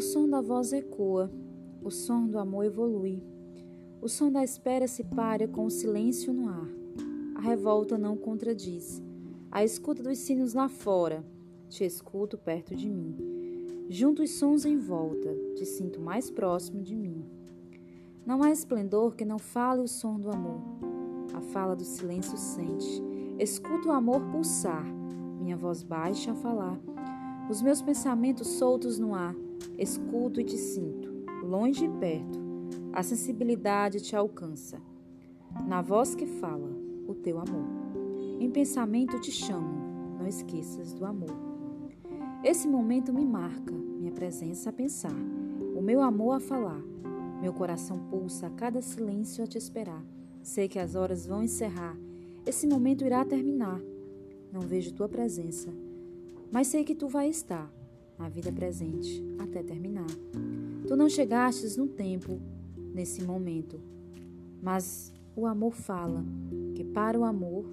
som da voz ecoa, o som do amor evolui. O som da espera se para com o silêncio no ar. A revolta não contradiz. A escuta dos sinos lá fora, te escuto perto de mim. Junto os sons em volta, te sinto mais próximo de mim. Não há esplendor que não fale o som do amor. A fala do silêncio sente. Escuto o amor pulsar, minha voz baixa a falar. Os meus pensamentos soltos no ar, escuto e te sinto, longe e perto. A sensibilidade te alcança. Na voz que fala, o teu amor. Em pensamento te chamo, não esqueças do amor. Esse momento me marca, minha presença a pensar, o meu amor a falar meu coração pulsa a cada silêncio a te esperar. Sei que as horas vão encerrar. Esse momento irá terminar. Não vejo tua presença, mas sei que tu vai estar na vida presente até terminar. Tu não chegastes no tempo, nesse momento, mas o amor fala que para o amor